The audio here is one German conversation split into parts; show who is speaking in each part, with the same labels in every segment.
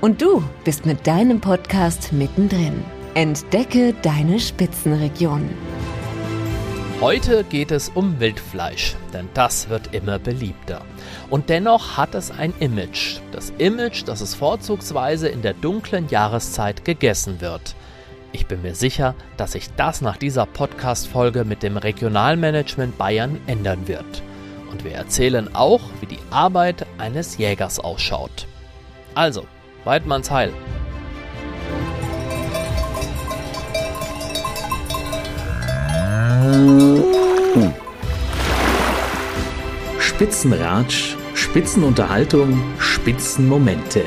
Speaker 1: Und du bist mit deinem Podcast mittendrin. Entdecke deine Spitzenregion.
Speaker 2: Heute geht es um Wildfleisch, denn das wird immer beliebter. Und dennoch hat es ein Image. Das Image, dass es vorzugsweise in der dunklen Jahreszeit gegessen wird. Ich bin mir sicher, dass sich das nach dieser Podcast-Folge mit dem Regionalmanagement Bayern ändern wird. Und wir erzählen auch, wie die Arbeit eines Jägers ausschaut. Also, Weidmanns Heil.
Speaker 3: Spitzenratsch, Spitzenunterhaltung, Spitzenmomente.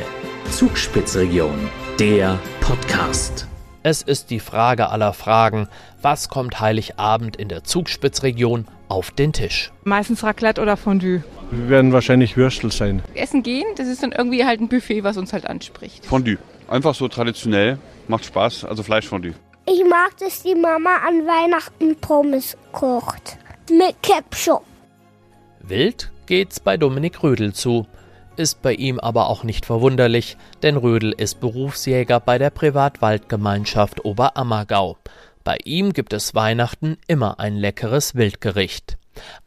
Speaker 3: Zugspitzregion, der Podcast.
Speaker 2: Es ist die Frage aller Fragen, was kommt Heiligabend in der Zugspitzregion auf den Tisch?
Speaker 4: Meistens Raclette oder Fondue.
Speaker 5: Wir werden wahrscheinlich Würstel sein.
Speaker 4: Essen gehen, das ist dann irgendwie halt ein Buffet, was uns halt anspricht.
Speaker 6: Fondue. Einfach so traditionell, macht Spaß, also Fleischfondue.
Speaker 7: Ich mag, dass die Mama an Weihnachten Pommes kocht. Mit Ketchup.
Speaker 2: Wild geht's bei Dominik Rödel zu. Ist bei ihm aber auch nicht verwunderlich, denn Rödel ist Berufsjäger bei der Privatwaldgemeinschaft Oberammergau. Bei ihm gibt es Weihnachten immer ein leckeres Wildgericht.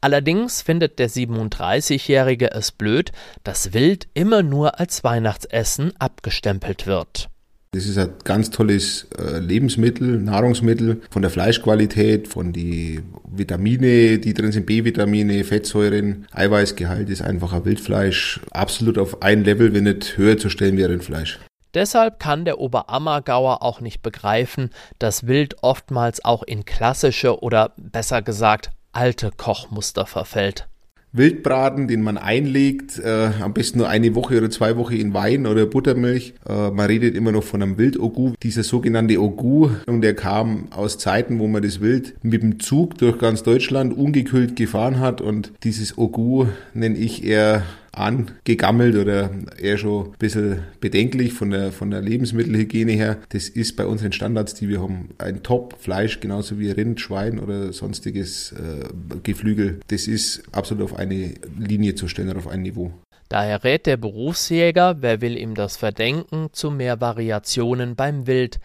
Speaker 2: Allerdings findet der 37-Jährige es blöd, dass Wild immer nur als Weihnachtsessen abgestempelt wird.
Speaker 8: Das ist ein ganz tolles äh, Lebensmittel, Nahrungsmittel von der Fleischqualität, von die Vitamine, die drin sind, B-Vitamine, Fettsäuren, Eiweißgehalt ist einfach ein Wildfleisch absolut auf ein Level, wenn nicht höher zu stellen wie ein Rindfleisch.
Speaker 2: Deshalb kann der Oberammergauer auch nicht begreifen, dass Wild oftmals auch in klassische oder besser gesagt alte Kochmuster verfällt.
Speaker 8: Wildbraten, den man einlegt, äh, am besten nur eine Woche oder zwei Wochen in Wein oder Buttermilch. Äh, man redet immer noch von einem Wildogu. Dieser sogenannte Ogu, und der kam aus Zeiten, wo man das Wild mit dem Zug durch ganz Deutschland ungekühlt gefahren hat und dieses Ogu nenne ich eher angegammelt oder eher schon ein bisschen bedenklich von der, von der Lebensmittelhygiene her. Das ist bei unseren Standards, die wir haben, ein Top-Fleisch, genauso wie Rind, Schwein oder sonstiges äh, Geflügel. Das ist absolut auf eine Linie zu stellen oder auf ein Niveau.
Speaker 2: Daher rät der Berufsjäger, wer will ihm das verdenken, zu mehr Variationen beim Wild,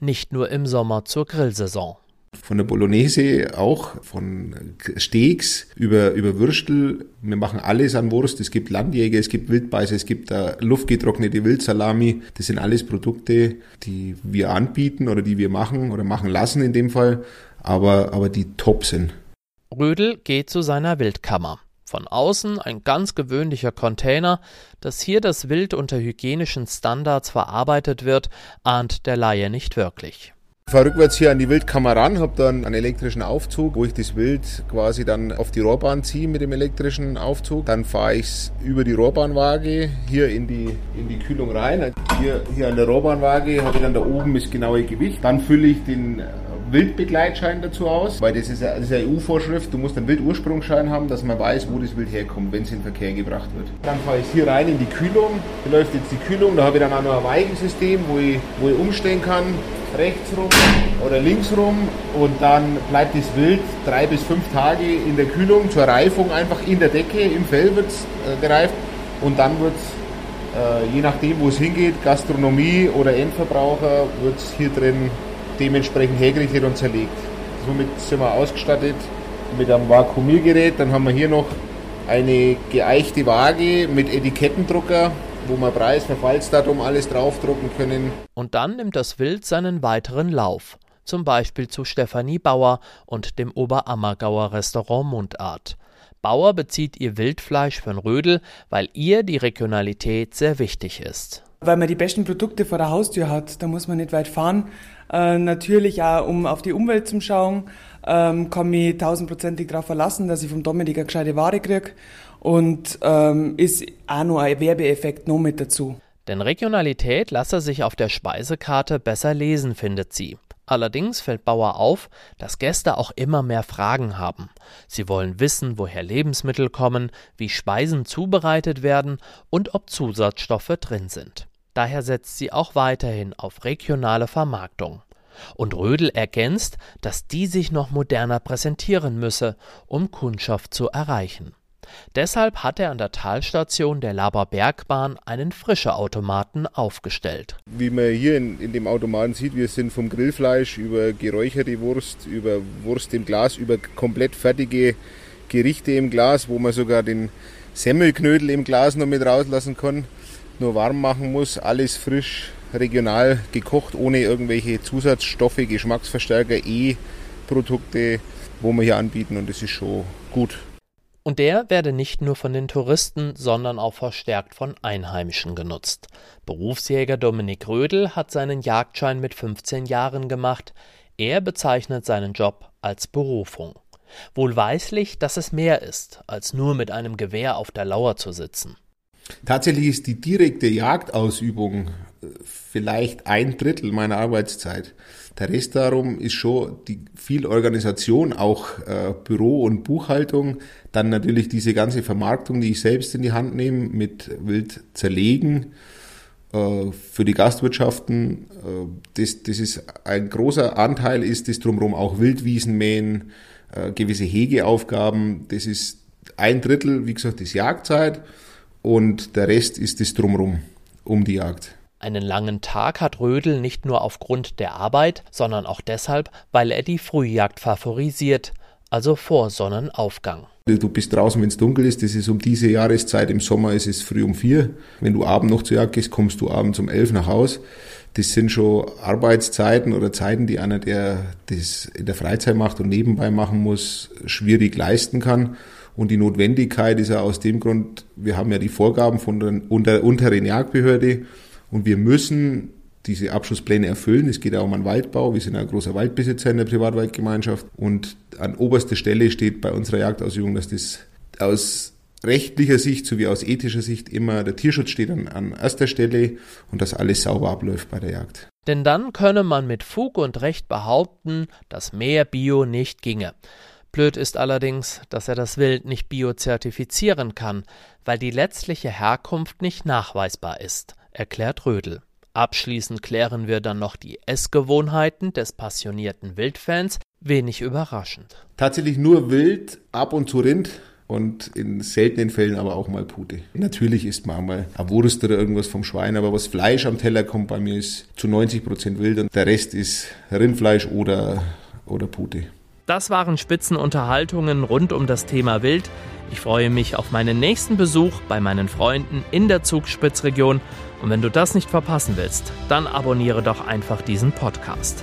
Speaker 2: nicht nur im Sommer zur Grillsaison.
Speaker 8: Von der Bolognese auch, von Steaks über, über Würstel. Wir machen alles an Wurst. Es gibt Landjäger, es gibt Wildbeißer, es gibt da luftgetrocknete Wildsalami. Das sind alles Produkte, die wir anbieten oder die wir machen oder machen lassen in dem Fall, aber, aber die top sind.
Speaker 2: Rödel geht zu seiner Wildkammer. Von außen ein ganz gewöhnlicher Container, dass hier das Wild unter hygienischen Standards verarbeitet wird, ahnt der Laie nicht wirklich.
Speaker 8: Ich fahre rückwärts hier an die Wildkammer ran, habe dann einen elektrischen Aufzug, wo ich das Wild quasi dann auf die Rohrbahn ziehe mit dem elektrischen Aufzug. Dann fahre ich es über die Rohrbahnwaage hier in die, in die Kühlung rein. Hier, hier an der Rohrbahnwaage habe ich dann da oben das genaue Gewicht. Dann fülle ich den Wildbegleitschein dazu aus, weil das ist ja, eine EU-Vorschrift, du musst einen Wildursprungsschein haben, dass man weiß, wo das Wild herkommt, wenn es in Verkehr gebracht wird. Dann fahre ich hier rein in die Kühlung, hier läuft jetzt die Kühlung, da habe ich dann auch noch ein Weigensystem, wo ich, wo ich umstellen kann, rechts rum oder links rum und dann bleibt das Wild drei bis fünf Tage in der Kühlung zur Reifung einfach in der Decke, im Fell wird es äh, gereift und dann wird es, äh, je nachdem wo es hingeht, Gastronomie oder Endverbraucher, wird es hier drin dementsprechend hergerichtet und zerlegt. Somit sind wir ausgestattet mit einem Vakuumiergerät. Dann haben wir hier noch eine geeichte Waage mit Etikettendrucker, wo wir Preis, Verfallsdatum, alles draufdrucken können.
Speaker 2: Und dann nimmt das Wild seinen weiteren Lauf. Zum Beispiel zu Stefanie Bauer und dem Oberammergauer Restaurant Mundart. Bauer bezieht ihr Wildfleisch von Rödel, weil ihr die Regionalität sehr wichtig ist.
Speaker 9: Weil man die besten Produkte vor der Haustür hat, da muss man nicht weit fahren. Äh, natürlich auch, um auf die Umwelt zu schauen, ähm, kann mich tausendprozentig darauf verlassen, dass ich vom Dominik eine gescheite Ware kriege. Und ähm, ist auch noch ein Werbeeffekt noch mit dazu.
Speaker 2: Denn Regionalität lasse sich auf der Speisekarte besser lesen, findet sie. Allerdings fällt Bauer auf, dass Gäste auch immer mehr Fragen haben. Sie wollen wissen, woher Lebensmittel kommen, wie Speisen zubereitet werden und ob Zusatzstoffe drin sind. Daher setzt sie auch weiterhin auf regionale Vermarktung. Und Rödel ergänzt, dass die sich noch moderner präsentieren müsse, um Kundschaft zu erreichen. Deshalb hat er an der Talstation der Laber Bergbahn einen Frische-Automaten aufgestellt.
Speaker 8: Wie man hier in, in, dem Automaten sieht, wir sind vom Grillfleisch über geräucherte Wurst, über Wurst im Glas, über komplett fertige Gerichte im Glas, wo man sogar den Semmelknödel im Glas noch mit rauslassen kann, nur warm machen muss, alles frisch, regional gekocht, ohne irgendwelche Zusatzstoffe, Geschmacksverstärker, E-Produkte, wo wir hier anbieten und das ist schon gut.
Speaker 2: Und der werde nicht nur von den Touristen, sondern auch verstärkt von Einheimischen genutzt. Berufsjäger Dominik Rödel hat seinen Jagdschein mit 15 Jahren gemacht. Er bezeichnet seinen Job als Berufung. Wohlweislich, dass es mehr ist, als nur mit einem Gewehr auf der Lauer zu sitzen.
Speaker 8: Tatsächlich ist die direkte Jagdausübung äh, vielleicht ein Drittel meiner Arbeitszeit. Der Rest darum ist schon die viel Organisation, auch äh, Büro und Buchhaltung, dann natürlich diese ganze Vermarktung, die ich selbst in die Hand nehme, mit Wild zerlegen äh, für die Gastwirtschaften. Äh, das, das ist ein großer Anteil ist das drumherum auch Wildwiesen mähen, äh, gewisse Hegeaufgaben. Das ist ein Drittel, wie gesagt, ist Jagdzeit und der Rest ist das drumherum um die Jagd.
Speaker 2: Einen langen Tag hat Rödel nicht nur aufgrund der Arbeit, sondern auch deshalb, weil er die Frühjagd favorisiert, also vor Sonnenaufgang.
Speaker 8: Du bist draußen, wenn es dunkel ist. Das ist um diese Jahreszeit. Im Sommer ist es früh um vier. Wenn du abends noch zur Jagd gehst, kommst du abends um elf nach Haus. Das sind schon Arbeitszeiten oder Zeiten, die einer, der das in der Freizeit macht und nebenbei machen muss, schwierig leisten kann. Und die Notwendigkeit ist ja aus dem Grund, wir haben ja die Vorgaben von der unteren Jagdbehörde und wir müssen diese Abschlusspläne erfüllen. Es geht auch um einen Waldbau. Wir sind ein großer Waldbesitzer in der Privatwaldgemeinschaft. Und an oberster Stelle steht bei unserer Jagdausübung, dass das aus rechtlicher Sicht sowie aus ethischer Sicht immer der Tierschutz steht an, an erster Stelle und dass alles sauber abläuft bei der Jagd.
Speaker 2: Denn dann könne man mit Fug und Recht behaupten, dass mehr Bio nicht ginge. Blöd ist allerdings, dass er das Wild nicht biozertifizieren kann, weil die letztliche Herkunft nicht nachweisbar ist erklärt Rödel. Abschließend klären wir dann noch die Essgewohnheiten des passionierten Wildfans, wenig überraschend.
Speaker 8: Tatsächlich nur Wild, ab und zu Rind und in seltenen Fällen aber auch mal Pute. Natürlich isst man mal eine Wurst oder irgendwas vom Schwein, aber was Fleisch am Teller kommt bei mir ist zu 90 Prozent Wild und der Rest ist Rindfleisch oder, oder Pute.
Speaker 2: Das waren Spitzenunterhaltungen rund um das Thema Wild. Ich freue mich auf meinen nächsten Besuch bei meinen Freunden in der Zugspitzregion und wenn du das nicht verpassen willst, dann abonniere doch einfach diesen Podcast.